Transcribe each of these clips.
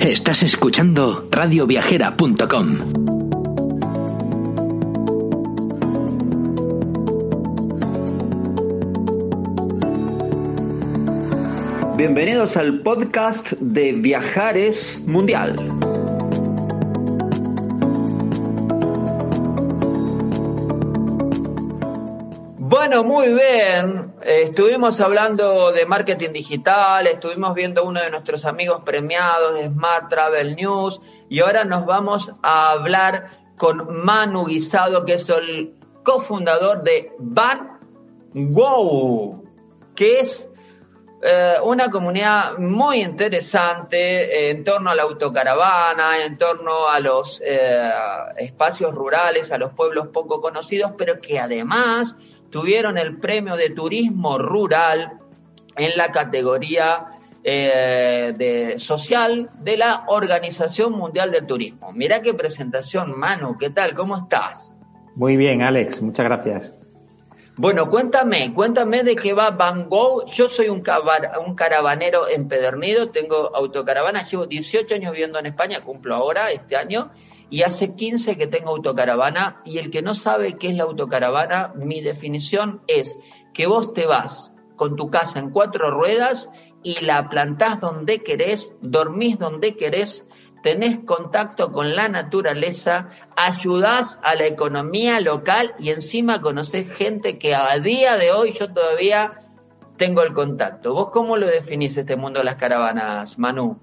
Estás escuchando radioviajera.com. Bienvenidos al podcast de Viajares Mundial. Bueno, muy bien. Estuvimos hablando de marketing digital, estuvimos viendo uno de nuestros amigos premiados de Smart Travel News y ahora nos vamos a hablar con Manu Guisado, que es el cofundador de Van Go, que es eh, una comunidad muy interesante en torno a la autocaravana, en torno a los eh, espacios rurales, a los pueblos poco conocidos, pero que además tuvieron el premio de turismo rural en la categoría eh, de social de la Organización Mundial del Turismo. Mirá qué presentación, Manu, ¿qué tal? ¿Cómo estás? Muy bien, Alex, muchas gracias. Bueno, cuéntame, cuéntame de qué va Van Gogh. Yo soy un, un caravanero empedernido, tengo autocaravana, llevo 18 años viviendo en España, cumplo ahora, este año, y hace 15 que tengo autocaravana. Y el que no sabe qué es la autocaravana, mi definición es que vos te vas con tu casa en cuatro ruedas y la plantás donde querés, dormís donde querés, tenés contacto con la naturaleza, ayudás a la economía local y encima conocés gente que a día de hoy yo todavía tengo el contacto. ¿Vos cómo lo definís este mundo de las caravanas, Manu?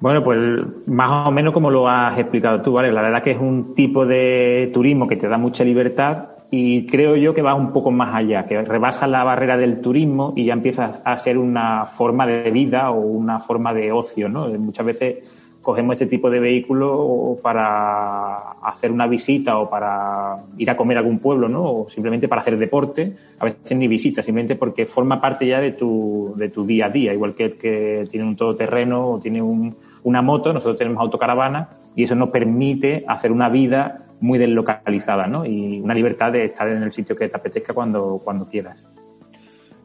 Bueno, pues más o menos como lo has explicado tú, ¿vale? La verdad que es un tipo de turismo que te da mucha libertad y creo yo que va un poco más allá, que rebasa la barrera del turismo y ya empieza a ser una forma de vida o una forma de ocio, ¿no? Muchas veces cogemos este tipo de vehículo para hacer una visita o para ir a comer a algún pueblo, ¿no? O simplemente para hacer deporte, a veces ni visita, simplemente porque forma parte ya de tu, de tu día a día, igual que el que tiene un todoterreno o tiene un, una moto, nosotros tenemos autocaravana y eso nos permite hacer una vida muy deslocalizada, ¿no? Y una libertad de estar en el sitio que te apetezca cuando, cuando quieras.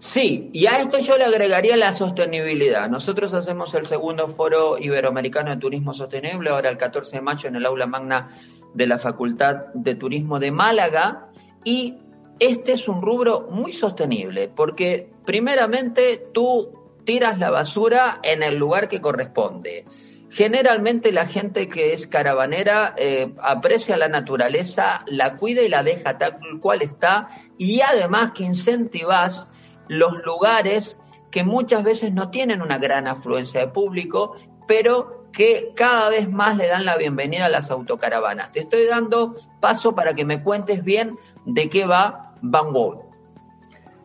Sí, y a esto yo le agregaría la sostenibilidad. Nosotros hacemos el segundo foro iberoamericano de turismo sostenible, ahora el 14 de mayo en el aula magna de la Facultad de Turismo de Málaga, y este es un rubro muy sostenible, porque primeramente tú tiras la basura en el lugar que corresponde. Generalmente la gente que es caravanera eh, aprecia la naturaleza, la cuida y la deja tal cual está, y además que incentivas los lugares que muchas veces no tienen una gran afluencia de público, pero que cada vez más le dan la bienvenida a las autocaravanas. Te estoy dando paso para que me cuentes bien de qué va Van Gogh.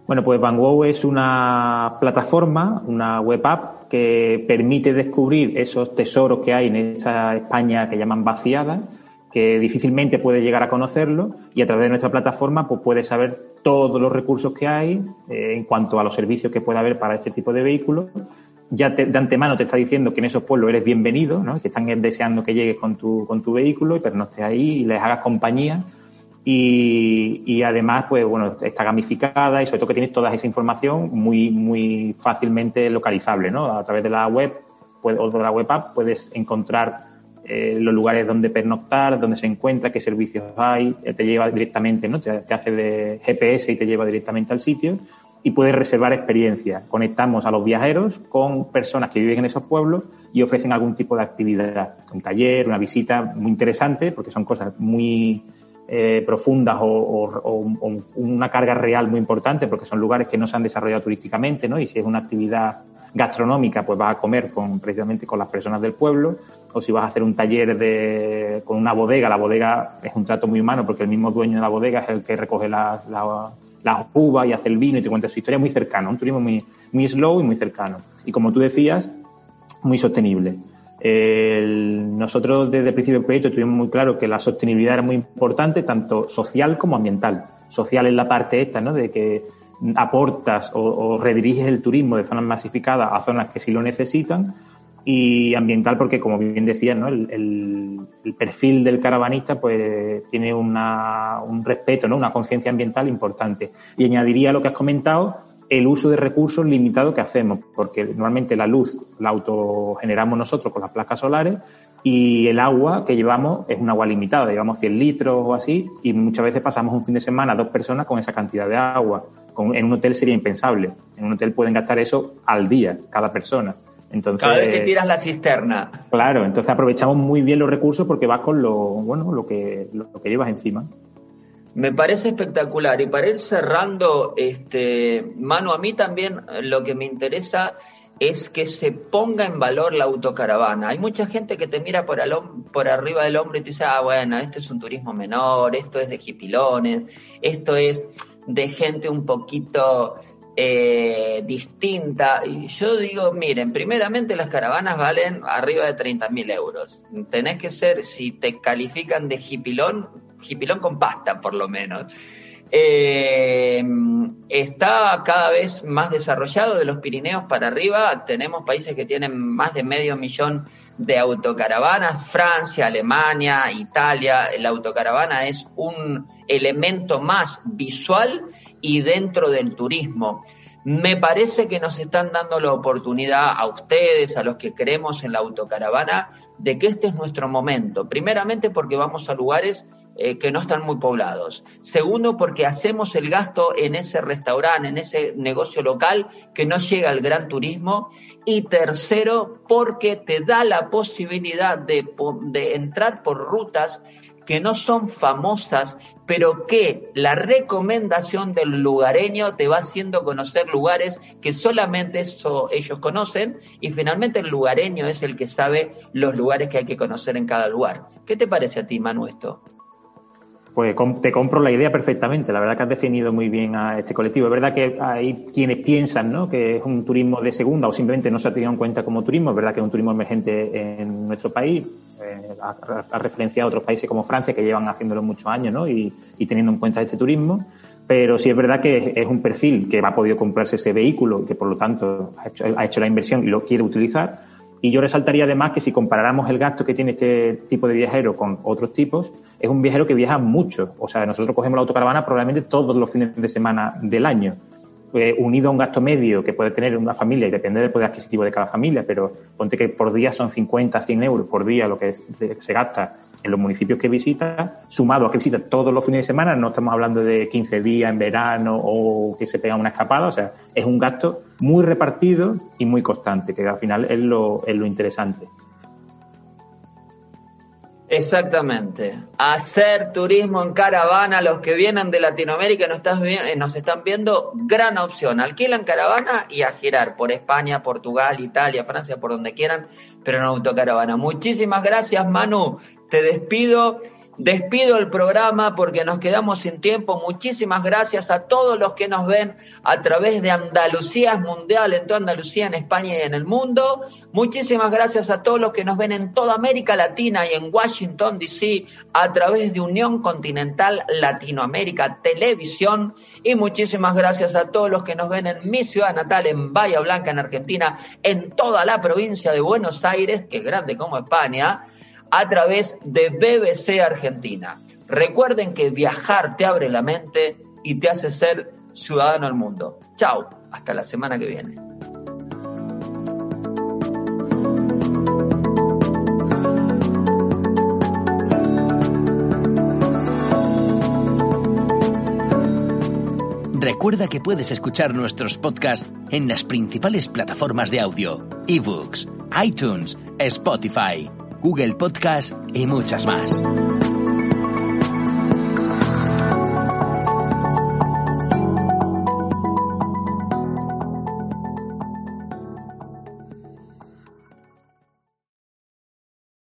Bueno, pues Van Gogh es una plataforma, una web app que permite descubrir esos tesoros que hay en esa España que llaman vaciada, que difícilmente puede llegar a conocerlo y a través de nuestra plataforma pues puedes saber todos los recursos que hay eh, en cuanto a los servicios que puede haber para este tipo de vehículos. Ya de antemano te está diciendo que en esos pueblos eres bienvenido, ¿no? que están deseando que llegues con tu, con tu vehículo, no estés ahí y les hagas compañía. Y, y, además, pues bueno, está gamificada y sobre todo que tienes toda esa información muy, muy fácilmente localizable, ¿no? A través de la web pues, o de la web app puedes encontrar eh, los lugares donde pernoctar, donde se encuentra, qué servicios hay, eh, te lleva directamente, ¿no? Te, hace de GPS y te lleva directamente al sitio y puedes reservar experiencias. Conectamos a los viajeros con personas que viven en esos pueblos y ofrecen algún tipo de actividad, un taller, una visita muy interesante, porque son cosas muy eh, profundas o, o, una carga real muy importante, porque son lugares que no se han desarrollado turísticamente, ¿no? Y si es una actividad gastronómica, pues vas a comer con, precisamente con las personas del pueblo, o si vas a hacer un taller de, con una bodega, la bodega es un trato muy humano porque el mismo dueño de la bodega es el que recoge las la, la uvas y hace el vino y te cuenta su historia muy cercano, un turismo muy, muy slow y muy cercano. Y como tú decías, muy sostenible. nosotros desde el principio del proyecto tuvimos muy claro que la sostenibilidad era muy importante, tanto social como ambiental. Social es la parte esta, ¿no? De que aportas o, rediriges el turismo de zonas masificadas a zonas que sí lo necesitan y ambiental porque, como bien decías, ¿no? el, perfil del caravanista pues tiene una, un respeto, ¿no? una conciencia ambiental importante. Y añadiría lo que has comentado, el uso de recursos limitados que hacemos, porque normalmente la luz la autogeneramos nosotros con las placas solares y el agua que llevamos es un agua limitada, llevamos 100 litros o así y muchas veces pasamos un fin de semana dos personas con esa cantidad de agua en un hotel sería impensable. En un hotel pueden gastar eso al día, cada persona. Entonces, cada vez que tiras la cisterna. Claro, entonces aprovechamos muy bien los recursos porque vas con lo, bueno, lo que, lo que llevas encima. Me parece espectacular. Y para ir cerrando, este, Manu, a mí también lo que me interesa es que se ponga en valor la autocaravana. Hay mucha gente que te mira por, por arriba del hombro y te dice, ah, bueno, esto es un turismo menor, esto es de jipilones, esto es de gente un poquito eh, distinta. Y yo digo, miren, primeramente las caravanas valen arriba de 30 mil euros. Tenés que ser, si te califican de hipilón, hipilón con pasta por lo menos. Eh, está cada vez más desarrollado de los Pirineos para arriba. Tenemos países que tienen más de medio millón de autocaravanas. Francia, Alemania, Italia. La autocaravana es un elemento más visual y dentro del turismo. Me parece que nos están dando la oportunidad a ustedes, a los que creemos en la autocaravana, de que este es nuestro momento. Primeramente porque vamos a lugares eh, que no están muy poblados. Segundo, porque hacemos el gasto en ese restaurante, en ese negocio local que no llega al gran turismo. Y tercero, porque te da la posibilidad de, entrar por rutas que no son famosas, pero que la recomendación del lugareño te va haciendo conocer lugares que solamente ellos conocen y finalmente el lugareño es el que sabe los lugares que hay que conocer en cada lugar. ¿Qué te parece a ti, Manu, esto? Pues te compro la idea perfectamente. La verdad que has definido muy bien a este colectivo. Es verdad que hay quienes piensan ¿no? que es un turismo de segunda o simplemente no se ha tenido en cuenta como turismo. Es verdad que es un turismo emergente en nuestro país. Eh, ha, referenciado a otros países como Francia que llevan haciéndolo muchos años ¿no? y, teniendo en cuenta este turismo. Pero sí es verdad que es un perfil que ha podido comprarse ese vehículo y que por lo tanto ha hecho la inversión y lo quiere utilizar. Y yo resaltaría además que si comparáramos el gasto que tiene este tipo de viajero con otros tipos, es un viajero que viaja mucho. O sea, nosotros cogemos la autocaravana probablemente todos los fines de semana del año. Eh, unido a un gasto medio que puede tener una familia y depende del poder adquisitivo de cada familia, pero ponte que por día son 50, 100 euros por día lo que se gasta en los municipios que visita, sumado a que visita todos los fines de semana, no estamos hablando de 15 días en verano o que se pega una escapada, o sea, es un gasto muy repartido y muy constante, que al final es lo, es lo interesante. Exactamente. Hacer turismo en caravana, los que vienen de Latinoamérica nos, eh, nos están viendo, gran opción. Alquilan caravana y a girar por España, Portugal, Italia, Francia, por donde quieran, pero en autocaravana. Muchísimas gracias, Manu. Te despido Despido el programa porque nos quedamos sin tiempo. Muchísimas gracias a todos los que nos ven a través de Andalucía Mundial, en toda Andalucía, en España y en el mundo. Muchísimas gracias a todos los que nos ven en toda América Latina y en Washington, D.C. a través de Unión Continental Latinoamérica Televisión. Y muchísimas gracias a todos los que nos ven en mi ciudad natal, en Bahía Blanca, en Argentina, en toda la provincia de Buenos Aires, que es grande como España a través de BBC Argentina. Recuerden que viajar te abre la mente y te hace ser ciudadano del mundo. Chao, hasta la semana que viene. Recuerda que puedes escuchar nuestros podcasts en las principales plataformas de audio, ebooks, iTunes, Spotify Google Podcast y muchas más.